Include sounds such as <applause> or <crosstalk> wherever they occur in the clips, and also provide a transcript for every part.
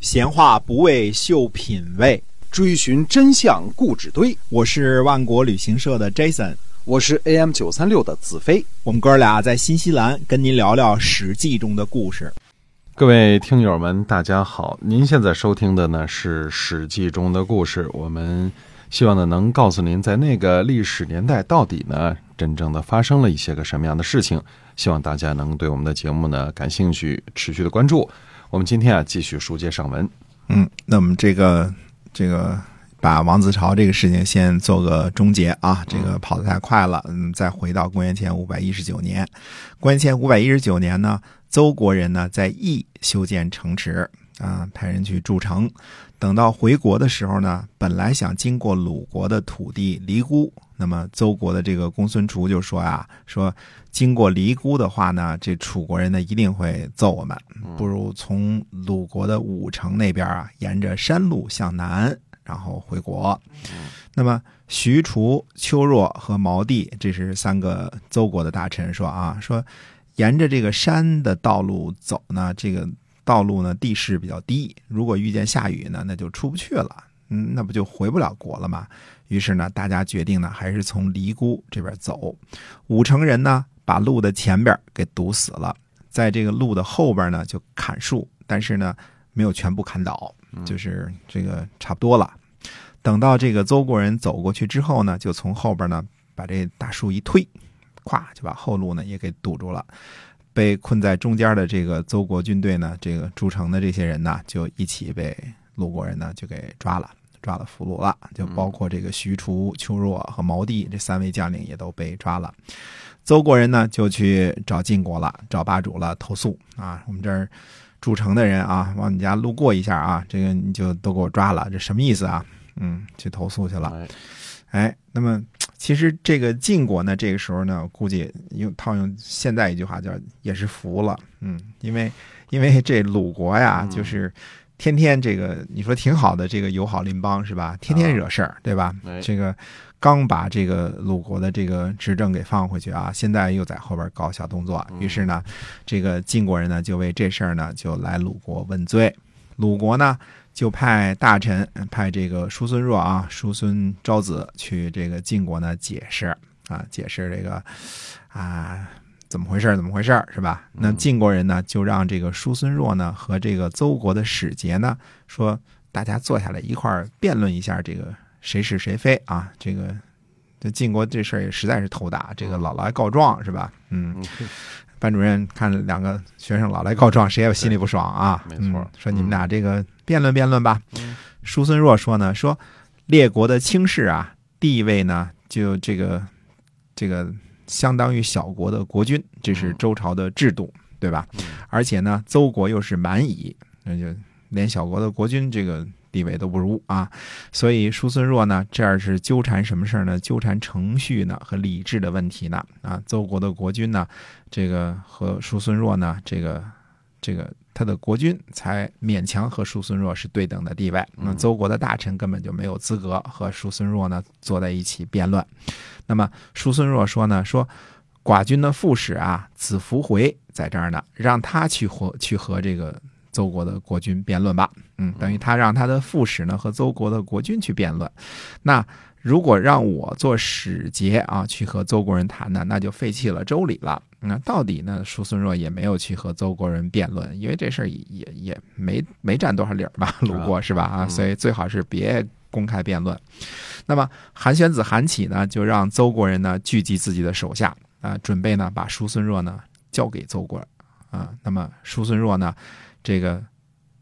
闲话不为秀品味，追寻真相故纸堆。我是万国旅行社的 Jason，我是 AM 九三六的子飞。我们哥俩在新西兰跟您聊聊《史记》中的故事。各位听友们，大家好！您现在收听的呢是《史记》中的故事。我们希望呢能告诉您，在那个历史年代到底呢真正的发生了一些个什么样的事情。希望大家能对我们的节目呢感兴趣，持续的关注。我们今天啊继续书接上文。嗯，那么这个这个把王子朝这个事情先做个终结啊，这个跑得太快了。嗯，再回到公元前五百一十九年，公元前五百一十九年呢，邹国人呢在邑修建城池啊，派人去筑城。等到回国的时候呢，本来想经过鲁国的土地离姑，那么邹国的这个公孙楚就说啊，说。经过离姑的话呢，这楚国人呢一定会揍我们，不如从鲁国的武城那边啊，沿着山路向南，然后回国。那么徐楚、丘若和毛地，这是三个邹国的大臣说啊，说沿着这个山的道路走呢，这个道路呢地势比较低，如果遇见下雨呢，那就出不去了，嗯，那不就回不了国了吗？于是呢，大家决定呢，还是从离姑这边走。武城人呢。把路的前边给堵死了，在这个路的后边呢，就砍树，但是呢，没有全部砍倒，就是这个差不多了。等到这个邹国人走过去之后呢，就从后边呢把这大树一推，咵就把后路呢也给堵住了。被困在中间的这个邹国军队呢，这个筑城的这些人呢，就一起被鲁国人呢就给抓了，抓了俘虏了，就包括这个徐楚、丘若和毛地这三位将领也都被抓了。邹国人呢，就去找晋国了，找霸主了，投诉啊！我们这儿筑城的人啊，往你家路过一下啊，这个你就都给我抓了，这什么意思啊？嗯，去投诉去了。哎，那么其实这个晋国呢，这个时候呢，估计用套用现在一句话叫也是服了，嗯，因为因为这鲁国呀，就是天天这个你说挺好的，这个友好邻邦是吧？天天惹事儿，对吧？这个。刚把这个鲁国的这个执政给放回去啊，现在又在后边搞小动作。于是呢，这个晋国人呢就为这事儿呢就来鲁国问罪。鲁国呢就派大臣派这个叔孙若啊，叔孙昭子去这个晋国呢解释啊，解释这个啊怎么回事怎么回事是吧？那晋国人呢就让这个叔孙弱呢和这个邹国的使节呢说，大家坐下来一块儿辩论一下这个。谁是谁非啊？这个这晋国这事儿也实在是头大，这个老来告状是吧？嗯，班主任看两个学生老来告状，谁也心里不爽啊？没错，说你们俩这个辩论辩论吧。叔孙若说呢，说列国的轻视啊，地位呢就这个这个相当于小国的国君，这是周朝的制度，对吧？而且呢，邹国又是蛮夷，那就连小国的国君这个。地位都不如啊，所以叔孙弱呢，这儿是纠缠什么事儿呢？纠缠程序呢和礼制的问题呢啊。邹国的国君呢，这个和叔孙弱呢，这个这个他的国君才勉强和叔孙弱是对等的地位。那邹国的大臣根本就没有资格和叔孙弱呢坐在一起辩论。那么叔孙弱说呢，说寡君的副使啊，子服回在这儿呢，让他去和去和这个。邹国的国君辩论吧，嗯，等于他让他的副使呢和邹国的国君去辩论。那如果让我做使节啊，去和邹国人谈呢，那就废弃了周礼了。那到底呢，叔孙若也没有去和邹国人辩论，因为这事儿也也也没没占多少理儿吧，鲁国是吧？啊，所以最好是别公开辩论。那么韩宣子韩起呢，就让邹国人呢聚集自己的手下啊，准备呢把叔孙若呢交给邹国啊。那么叔孙若呢？这个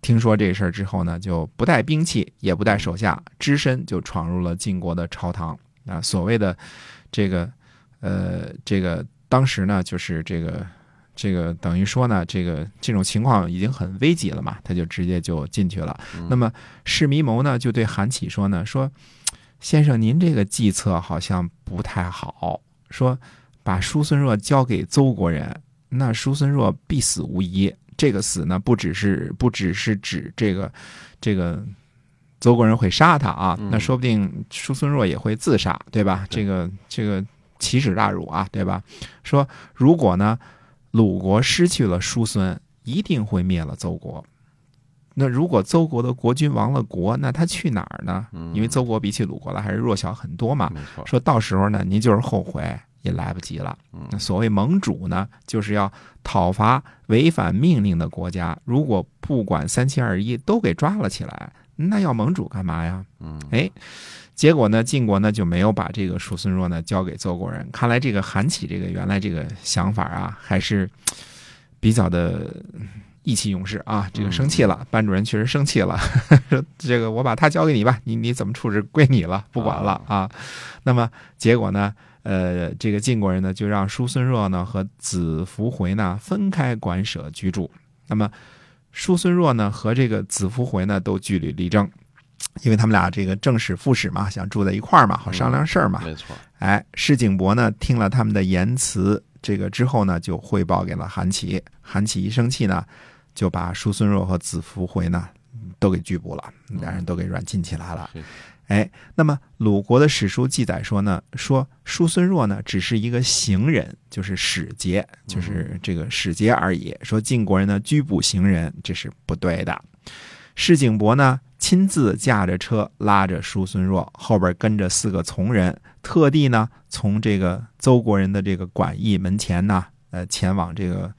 听说这事儿之后呢，就不带兵器，也不带手下，只身就闯入了晋国的朝堂啊。所谓的这个呃，这个当时呢，就是这个这个等于说呢，这个这种情况已经很危急了嘛，他就直接就进去了。那么释弥牟呢，就对韩起说呢，说先生您这个计策好像不太好，说把叔孙若交给邹国人，那叔孙若必死无疑。这个死呢，不只是不只是指这个这个邹国人会杀他啊，那说不定叔孙若也会自杀，对吧？这个这个奇耻大辱啊，对吧？说如果呢，鲁国失去了叔孙，一定会灭了邹国。那如果邹国的国君亡了国，那他去哪儿呢？嗯因为邹国比起鲁国来还是弱小很多嘛。说到时候呢，您就是后悔也来不及了。所谓盟主呢，就是要讨伐违反命令的国家，如果不管三七二十一都给抓了起来，那要盟主干嘛呀？嗯哎，结果呢，晋国呢就没有把这个叔孙弱呢交给邹国人。看来这个韩起这个原来这个想法啊，还是比较的意气用事啊。<laughs> 这个生气了，班主任确实生气了，说 <laughs> 这个我把他交给你吧，你你怎么处置归你了，不管了啊。那么结果呢？呃，这个晋国人呢，就让叔孙弱呢和子服回呢分开管舍居住。那么叔孙弱呢和这个子服回呢都据理力争，因为他们俩这个正史副使嘛，想住在一块儿嘛，好商量事儿嘛。没错，哎，施景伯呢听了他们的言辞，这个之后呢就汇报给了韩琦。韩琦一生气呢，就把叔孙若和子服回呢都给拘捕了，两人都给软禁起来了。是哎，那么鲁国的史书记载说呢，说叔孙若呢只是一个行人，就是使节，就是这个使节而已。说晋国人呢拘捕行人，这是不对的。施景伯呢亲自驾着车拉着叔孙弱，后边跟着四个从人，特地呢从这个邹国人的这个馆驿门前呢，呃，前往这个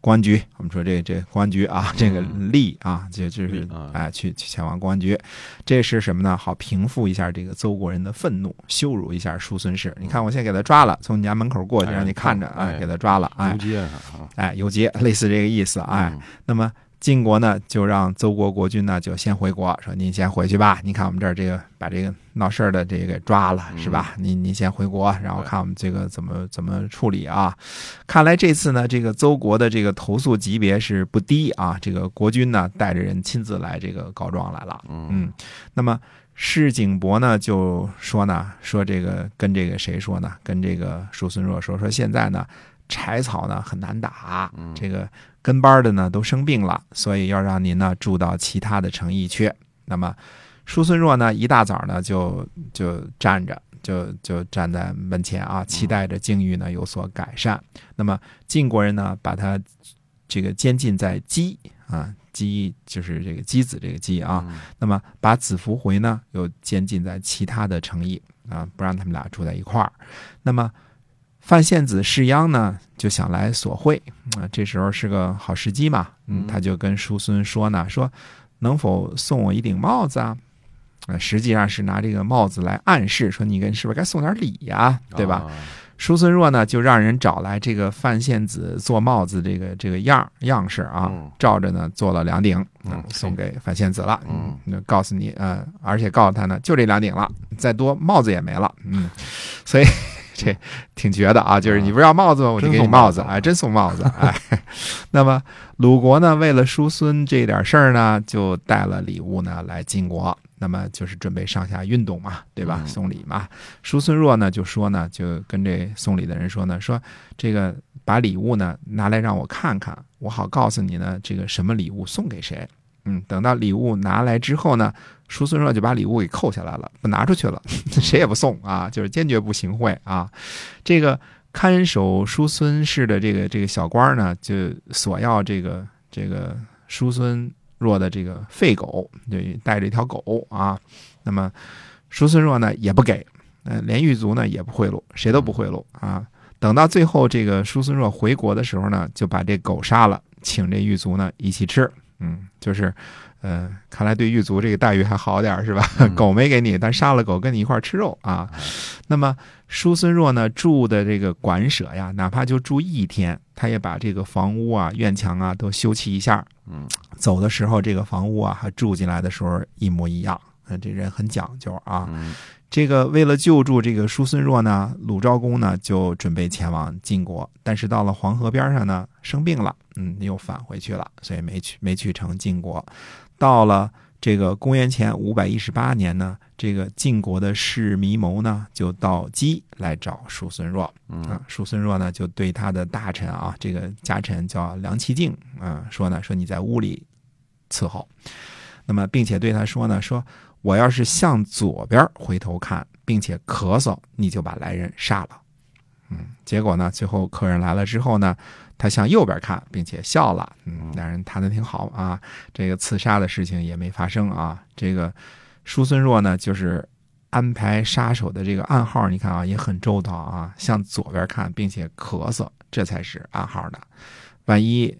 公安局。我们说这这公安局啊，这个吏啊，就就是哎，去去前往公安局。这是什么呢？好平复一下这个邹国人的愤怒，羞辱一下叔孙氏。你看，我现在给他抓了，从你家门口过去，哎让你看着，啊哎，给他抓了，哎游，街啊，哎，游街，<laughs> 类似这个意思，哎。嗯那么晋国呢，就让邹国国君呢就先回国，说您先回去吧。你看我们这儿这个把这个闹事儿的这个给抓了，是吧？您您先回国，然后看我们这个怎么怎么处理啊。看来这次呢，这个邹国的这个投诉级别是不低啊。这个国君呢带着人亲自来这个告状来了。嗯，那么施景伯呢就说呢，说这个跟这个谁说呢？跟这个叔孙若说，说现在呢柴草呢很难打，这个跟班的呢都生病了，所以要让您呢住到其他的城邑去。那么叔孙弱呢一大早呢就就站着。就就站在门前啊，期待着境遇呢有所改善。那么晋国人呢，把他这个监禁在姬啊，姬就是这个姬子这个姬啊。那么把子服回呢，又监禁在其他的城邑啊，不让他们俩住在一块儿。那么范献子士鞅呢，就想来索贿啊，这时候是个好时机嘛，嗯，他就跟叔孙说呢，说能否送我一顶帽子啊？啊，实际上是拿这个帽子来暗示说你跟是不是该送点礼呀，对吧？啊叔孙弱呢，就让人找来这个范献子做帽子这个这个样样式啊，嗯照着呢做了两顶，嗯送给范献子了。嗯，那告诉你，呃，而且告诉他呢，就这两顶了，再多帽子也没了。嗯，所以这挺绝的啊，就是你不是要帽子吗？我就给你帽子，真送帽子哎，真送帽子，哎。<laughs> 那么鲁国呢，为了叔孙这点事儿呢，就带了礼物呢来晋国。那么就是准备上下运动嘛，对吧？嗯送礼嘛。叔孙弱呢就说呢，就跟这送礼的人说呢，说这个把礼物呢拿来让我看看，我好告诉你呢，这个什么礼物送给谁。嗯，等到礼物拿来之后呢，叔孙弱就把礼物给扣下来了，不拿出去了，<laughs> 谁也不送啊，就是坚决不行贿啊。这个看守叔孙氏的这个这个小官呢，就索要这个这个叔孙弱的这个废狗，就带着一条狗啊。那么叔孙弱呢也不给，呃，连狱卒呢也不贿赂，谁都不贿赂啊。等到最后这个叔孙弱回国的时候呢，就把这狗杀了，请这狱卒呢一起吃。嗯，就是，呃，看来对狱卒这个待遇还好点儿是吧？<laughs> 嗯狗没给你，但杀了狗跟你一块儿吃肉啊。那么叔孙弱呢住的这个馆舍呀，哪怕就住一天，他也把这个房屋啊、院墙啊都修葺一下。嗯，走的时候这个房屋啊，还住进来的时候一模一样。嗯，这人很讲究啊。嗯这个为了救助这个叔孙弱呢，鲁昭公呢就准备前往晋国，但是到了黄河边上呢生病了，嗯，又返回去了，所以没去没去成晋国。到了这个公元前五百一十八年呢，这个晋国的士弥谋呢就到姬来找叔孙弱，啊，叔孙弱呢就对他的大臣啊，这个家臣叫梁其敬啊，说呢说你在屋里伺候，那么并且对他说呢说。我要是向左边回头看，并且咳嗽，你就把来人杀了。嗯，结果呢，最后客人来了之后呢，他向右边看，并且笑了。嗯，两人谈的挺好啊。这个刺杀的事情也没发生啊。这个叔孙若呢，就是安排杀手的这个暗号，你看啊，也很周到啊。向左边看，并且咳嗽，这才是暗号呢。万一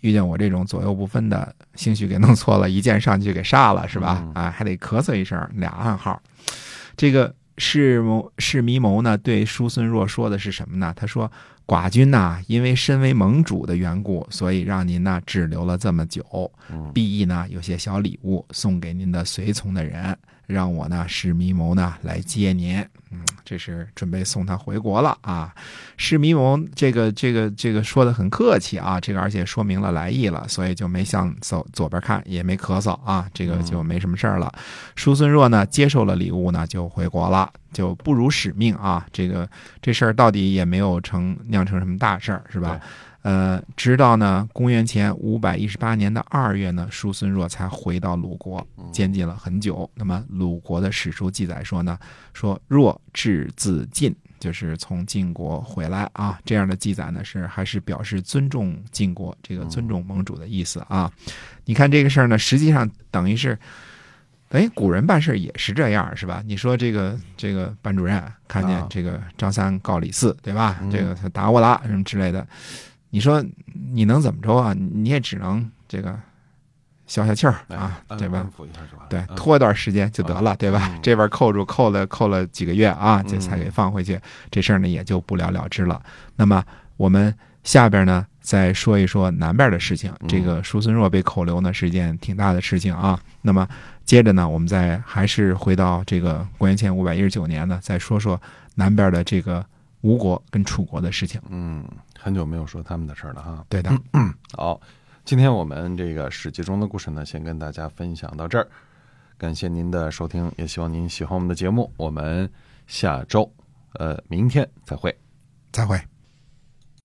遇见我这种左右不分的，兴许给弄错了，一箭上去给杀了，是吧？啊，还得咳嗽一声，俩暗号。这个释谋释弥谋呢，对叔孙若说的是什么呢？他说：“寡君呐，因为身为盟主的缘故，所以让您呢滞留了这么久。必意呢有些小礼物送给您的随从的人，让我呢释弥谋呢来接您。嗯，这是准备送他回国了啊。释弥谋这个这个这个说的很客气啊，这个而且说明了来意了，所以就没向左左边看，也没咳嗽啊，这个就没什么事儿了。叔孙若呢接受了礼物呢，就回国了，就不辱使命啊。这个这事儿到底也没有成酿成什么大事儿，是吧？呃，直到呢公元前五百一十八年的二月呢，叔孙若才回到鲁国，监禁了很久。那么鲁国的史书记载说呢，说若至自晋，就是从晋国回来啊。这样的记载呢，是还是表示尊重晋国，这个尊重盟主的意思啊。你看这个事儿呢，实际上等于是。哎，古人办事也是这样，是吧？你说这个这个班主任看见这个张三告李四，对吧？这个他打我了什么之类的，你说你能怎么着啊？你也只能这个消消气儿啊，对吧？对，拖一段时间就得了，对吧？这边扣住，扣了扣了几个月啊，这才给放回去，这事儿呢也就不了了之了。那么我们下边呢再说一说南边的事情。这个叔孙若被扣留呢是一件挺大的事情啊。那么。接着呢，我们再还是回到这个公元前五百一十九年呢，再说说南边的这个吴国跟楚国的事情。嗯，很久没有说他们的事儿了哈。对的。好，今天我们这个史记中的故事呢，先跟大家分享到这儿。感谢您的收听，也希望您喜欢我们的节目。我们下周，呃，明天再会，再会。